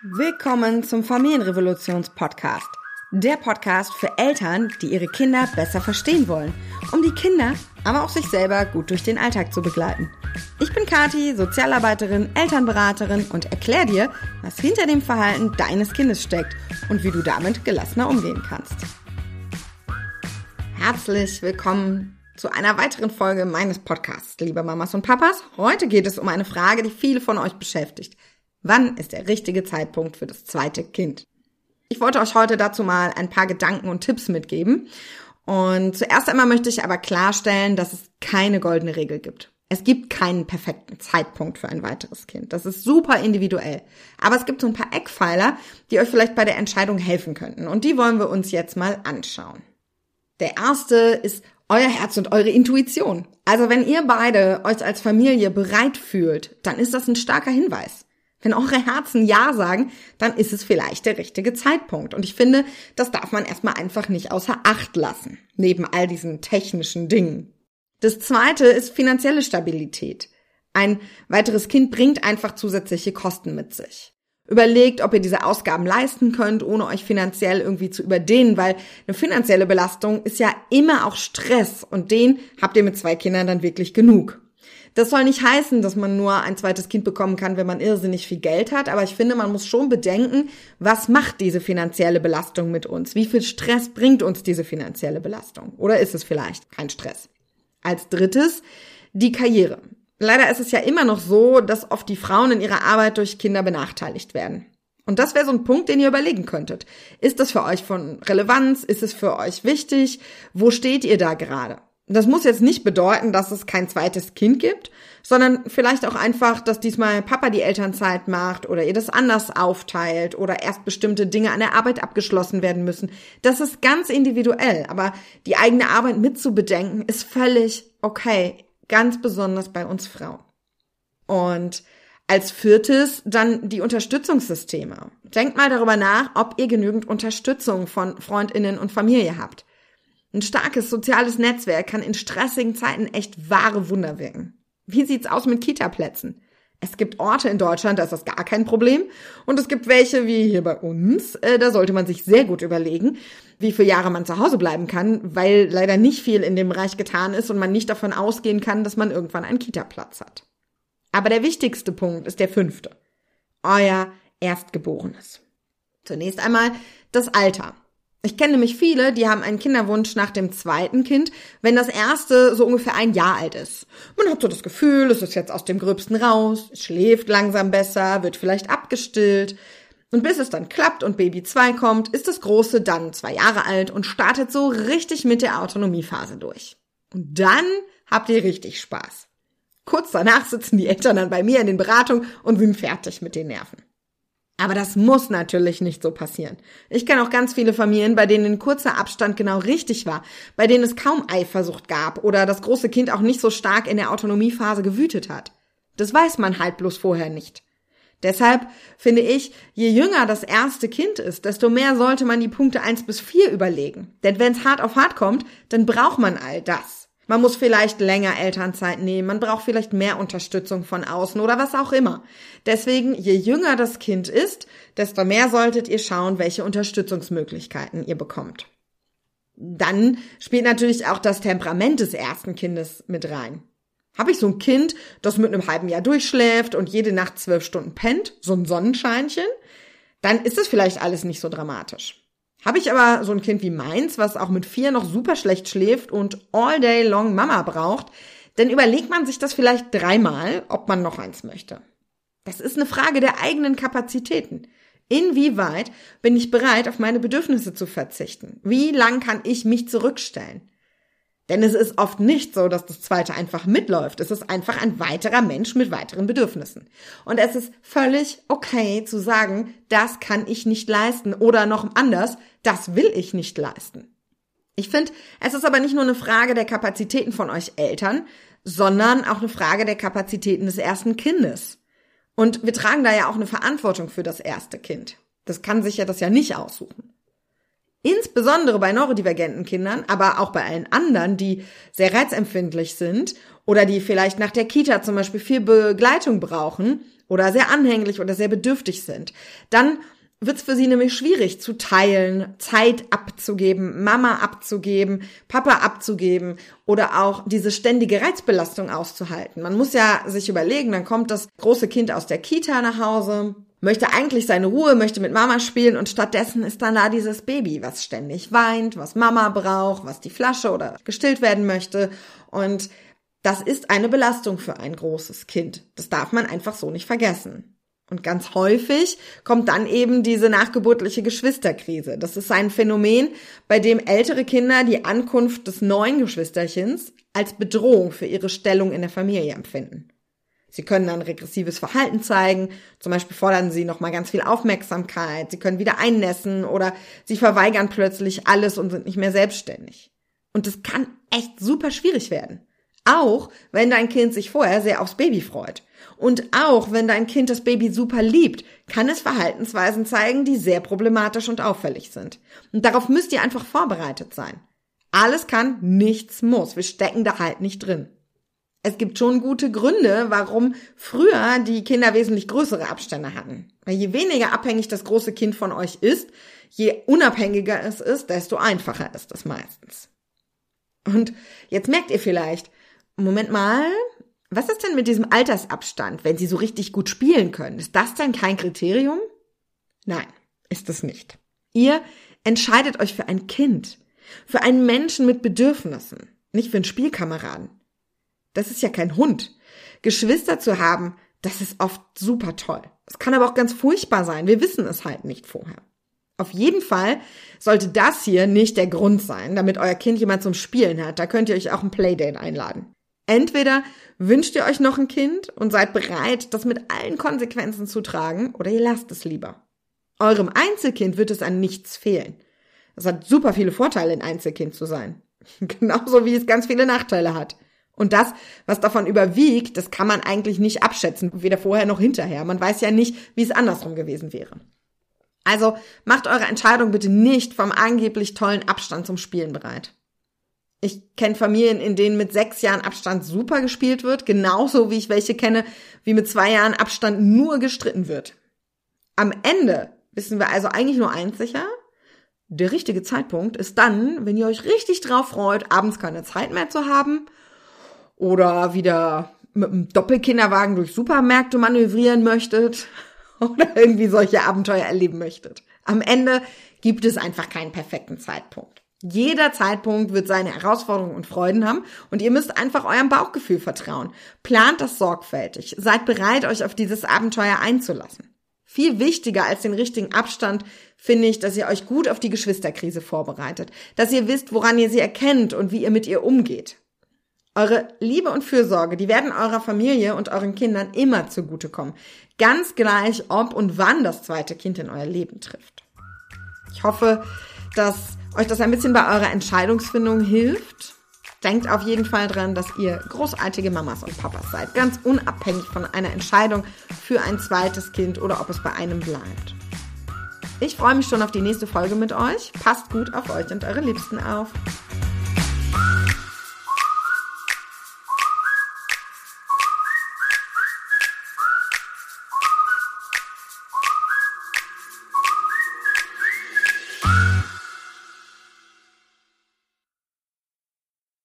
Willkommen zum Familienrevolutions-Podcast. Der Podcast für Eltern, die ihre Kinder besser verstehen wollen, um die Kinder, aber auch sich selber gut durch den Alltag zu begleiten. Ich bin Kati, Sozialarbeiterin, Elternberaterin und erkläre dir, was hinter dem Verhalten deines Kindes steckt und wie du damit gelassener umgehen kannst. Herzlich willkommen zu einer weiteren Folge meines Podcasts, liebe Mamas und Papas. Heute geht es um eine Frage, die viele von euch beschäftigt. Wann ist der richtige Zeitpunkt für das zweite Kind? Ich wollte euch heute dazu mal ein paar Gedanken und Tipps mitgeben. Und zuerst einmal möchte ich aber klarstellen, dass es keine goldene Regel gibt. Es gibt keinen perfekten Zeitpunkt für ein weiteres Kind. Das ist super individuell. Aber es gibt so ein paar Eckpfeiler, die euch vielleicht bei der Entscheidung helfen könnten. Und die wollen wir uns jetzt mal anschauen. Der erste ist euer Herz und eure Intuition. Also wenn ihr beide euch als Familie bereit fühlt, dann ist das ein starker Hinweis. Wenn eure Herzen Ja sagen, dann ist es vielleicht der richtige Zeitpunkt. Und ich finde, das darf man erstmal einfach nicht außer Acht lassen, neben all diesen technischen Dingen. Das zweite ist finanzielle Stabilität. Ein weiteres Kind bringt einfach zusätzliche Kosten mit sich. Überlegt, ob ihr diese Ausgaben leisten könnt, ohne euch finanziell irgendwie zu überdehnen, weil eine finanzielle Belastung ist ja immer auch Stress und den habt ihr mit zwei Kindern dann wirklich genug. Das soll nicht heißen, dass man nur ein zweites Kind bekommen kann, wenn man irrsinnig viel Geld hat, aber ich finde, man muss schon bedenken, was macht diese finanzielle Belastung mit uns? Wie viel Stress bringt uns diese finanzielle Belastung? Oder ist es vielleicht kein Stress? Als drittes, die Karriere. Leider ist es ja immer noch so, dass oft die Frauen in ihrer Arbeit durch Kinder benachteiligt werden. Und das wäre so ein Punkt, den ihr überlegen könntet. Ist das für euch von Relevanz? Ist es für euch wichtig? Wo steht ihr da gerade? Das muss jetzt nicht bedeuten, dass es kein zweites Kind gibt, sondern vielleicht auch einfach, dass diesmal Papa die Elternzeit macht oder ihr das anders aufteilt oder erst bestimmte Dinge an der Arbeit abgeschlossen werden müssen. Das ist ganz individuell, aber die eigene Arbeit mitzubedenken ist völlig okay, ganz besonders bei uns Frauen. Und als viertes dann die Unterstützungssysteme. Denkt mal darüber nach, ob ihr genügend Unterstützung von Freundinnen und Familie habt. Ein starkes soziales Netzwerk kann in stressigen Zeiten echt wahre Wunder wirken. Wie sieht's aus mit Kita-Plätzen? Es gibt Orte in Deutschland, da ist das gar kein Problem. Und es gibt welche, wie hier bei uns, äh, da sollte man sich sehr gut überlegen, wie viele Jahre man zu Hause bleiben kann, weil leider nicht viel in dem Bereich getan ist und man nicht davon ausgehen kann, dass man irgendwann einen Kita-Platz hat. Aber der wichtigste Punkt ist der fünfte. Euer Erstgeborenes. Zunächst einmal das Alter. Ich kenne nämlich viele, die haben einen Kinderwunsch nach dem zweiten Kind, wenn das erste so ungefähr ein Jahr alt ist. Man hat so das Gefühl, es ist jetzt aus dem Gröbsten raus, schläft langsam besser, wird vielleicht abgestillt. Und bis es dann klappt und Baby 2 kommt, ist das Große dann zwei Jahre alt und startet so richtig mit der Autonomiephase durch. Und dann habt ihr richtig Spaß. Kurz danach sitzen die Eltern dann bei mir in den Beratungen und sind fertig mit den Nerven. Aber das muss natürlich nicht so passieren. Ich kenne auch ganz viele Familien, bei denen ein kurzer Abstand genau richtig war, bei denen es kaum Eifersucht gab oder das große Kind auch nicht so stark in der Autonomiephase gewütet hat. Das weiß man halt bloß vorher nicht. Deshalb finde ich, je jünger das erste Kind ist, desto mehr sollte man die Punkte eins bis vier überlegen. Denn wenn es hart auf hart kommt, dann braucht man all das. Man muss vielleicht länger Elternzeit nehmen, man braucht vielleicht mehr Unterstützung von außen oder was auch immer. Deswegen, je jünger das Kind ist, desto mehr solltet ihr schauen, welche Unterstützungsmöglichkeiten ihr bekommt. Dann spielt natürlich auch das Temperament des ersten Kindes mit rein. Habe ich so ein Kind, das mit einem halben Jahr durchschläft und jede Nacht zwölf Stunden pennt, so ein Sonnenscheinchen, dann ist das vielleicht alles nicht so dramatisch. Habe ich aber so ein Kind wie meins, was auch mit vier noch super schlecht schläft und all day long Mama braucht, dann überlegt man sich das vielleicht dreimal, ob man noch eins möchte. Das ist eine Frage der eigenen Kapazitäten. Inwieweit bin ich bereit, auf meine Bedürfnisse zu verzichten? Wie lang kann ich mich zurückstellen? Denn es ist oft nicht so, dass das zweite einfach mitläuft. Es ist einfach ein weiterer Mensch mit weiteren Bedürfnissen. Und es ist völlig okay zu sagen, das kann ich nicht leisten oder noch anders, das will ich nicht leisten. Ich finde, es ist aber nicht nur eine Frage der Kapazitäten von euch Eltern, sondern auch eine Frage der Kapazitäten des ersten Kindes. Und wir tragen da ja auch eine Verantwortung für das erste Kind. Das kann sich ja das ja nicht aussuchen. Insbesondere bei neurodivergenten Kindern, aber auch bei allen anderen, die sehr reizempfindlich sind oder die vielleicht nach der Kita zum Beispiel viel Begleitung brauchen oder sehr anhänglich oder sehr bedürftig sind. Dann wird es für sie nämlich schwierig zu teilen, Zeit abzugeben, Mama abzugeben, Papa abzugeben oder auch diese ständige Reizbelastung auszuhalten. Man muss ja sich überlegen, dann kommt das große Kind aus der Kita nach Hause, möchte eigentlich seine Ruhe, möchte mit Mama spielen und stattdessen ist dann da dieses Baby, was ständig weint, was Mama braucht, was die Flasche oder gestillt werden möchte und das ist eine Belastung für ein großes Kind. Das darf man einfach so nicht vergessen. Und ganz häufig kommt dann eben diese nachgeburtliche Geschwisterkrise. Das ist ein Phänomen, bei dem ältere Kinder die Ankunft des neuen Geschwisterchens als Bedrohung für ihre Stellung in der Familie empfinden. Sie können dann regressives Verhalten zeigen, zum Beispiel fordern sie nochmal ganz viel Aufmerksamkeit, sie können wieder einnässen oder sie verweigern plötzlich alles und sind nicht mehr selbstständig. Und das kann echt super schwierig werden. Auch wenn dein Kind sich vorher sehr aufs Baby freut. Und auch wenn dein Kind das Baby super liebt, kann es Verhaltensweisen zeigen, die sehr problematisch und auffällig sind. Und darauf müsst ihr einfach vorbereitet sein. Alles kann, nichts muss. Wir stecken da halt nicht drin. Es gibt schon gute Gründe, warum früher die Kinder wesentlich größere Abstände hatten. Weil je weniger abhängig das große Kind von euch ist, je unabhängiger es ist, desto einfacher ist es meistens. Und jetzt merkt ihr vielleicht, Moment mal, was ist denn mit diesem Altersabstand, wenn sie so richtig gut spielen können? Ist das denn kein Kriterium? Nein, ist es nicht. Ihr entscheidet euch für ein Kind, für einen Menschen mit Bedürfnissen, nicht für einen Spielkameraden. Das ist ja kein Hund. Geschwister zu haben, das ist oft super toll. Es kann aber auch ganz furchtbar sein. Wir wissen es halt nicht vorher. Auf jeden Fall sollte das hier nicht der Grund sein, damit euer Kind jemand zum Spielen hat. Da könnt ihr euch auch ein Playdate einladen. Entweder wünscht ihr euch noch ein Kind und seid bereit, das mit allen Konsequenzen zu tragen, oder ihr lasst es lieber. Eurem Einzelkind wird es an nichts fehlen. Es hat super viele Vorteile, ein Einzelkind zu sein. Genauso wie es ganz viele Nachteile hat. Und das, was davon überwiegt, das kann man eigentlich nicht abschätzen, weder vorher noch hinterher. Man weiß ja nicht, wie es andersrum gewesen wäre. Also macht eure Entscheidung bitte nicht vom angeblich tollen Abstand zum Spielen bereit. Ich kenne Familien, in denen mit sechs Jahren Abstand super gespielt wird, genauso wie ich welche kenne, wie mit zwei Jahren Abstand nur gestritten wird. Am Ende wissen wir also eigentlich nur eins sicher. Der richtige Zeitpunkt ist dann, wenn ihr euch richtig drauf freut, abends keine Zeit mehr zu haben oder wieder mit einem Doppelkinderwagen durch Supermärkte manövrieren möchtet oder irgendwie solche Abenteuer erleben möchtet. Am Ende gibt es einfach keinen perfekten Zeitpunkt. Jeder Zeitpunkt wird seine Herausforderungen und Freuden haben und ihr müsst einfach eurem Bauchgefühl vertrauen. Plant das sorgfältig. Seid bereit, euch auf dieses Abenteuer einzulassen. Viel wichtiger als den richtigen Abstand finde ich, dass ihr euch gut auf die Geschwisterkrise vorbereitet, dass ihr wisst, woran ihr sie erkennt und wie ihr mit ihr umgeht. Eure Liebe und Fürsorge, die werden eurer Familie und euren Kindern immer zugutekommen. Ganz gleich, ob und wann das zweite Kind in euer Leben trifft. Ich hoffe, dass euch das ein bisschen bei eurer Entscheidungsfindung hilft. Denkt auf jeden Fall dran, dass ihr großartige Mamas und Papas seid, ganz unabhängig von einer Entscheidung für ein zweites Kind oder ob es bei einem bleibt. Ich freue mich schon auf die nächste Folge mit euch. Passt gut auf euch und eure Liebsten auf.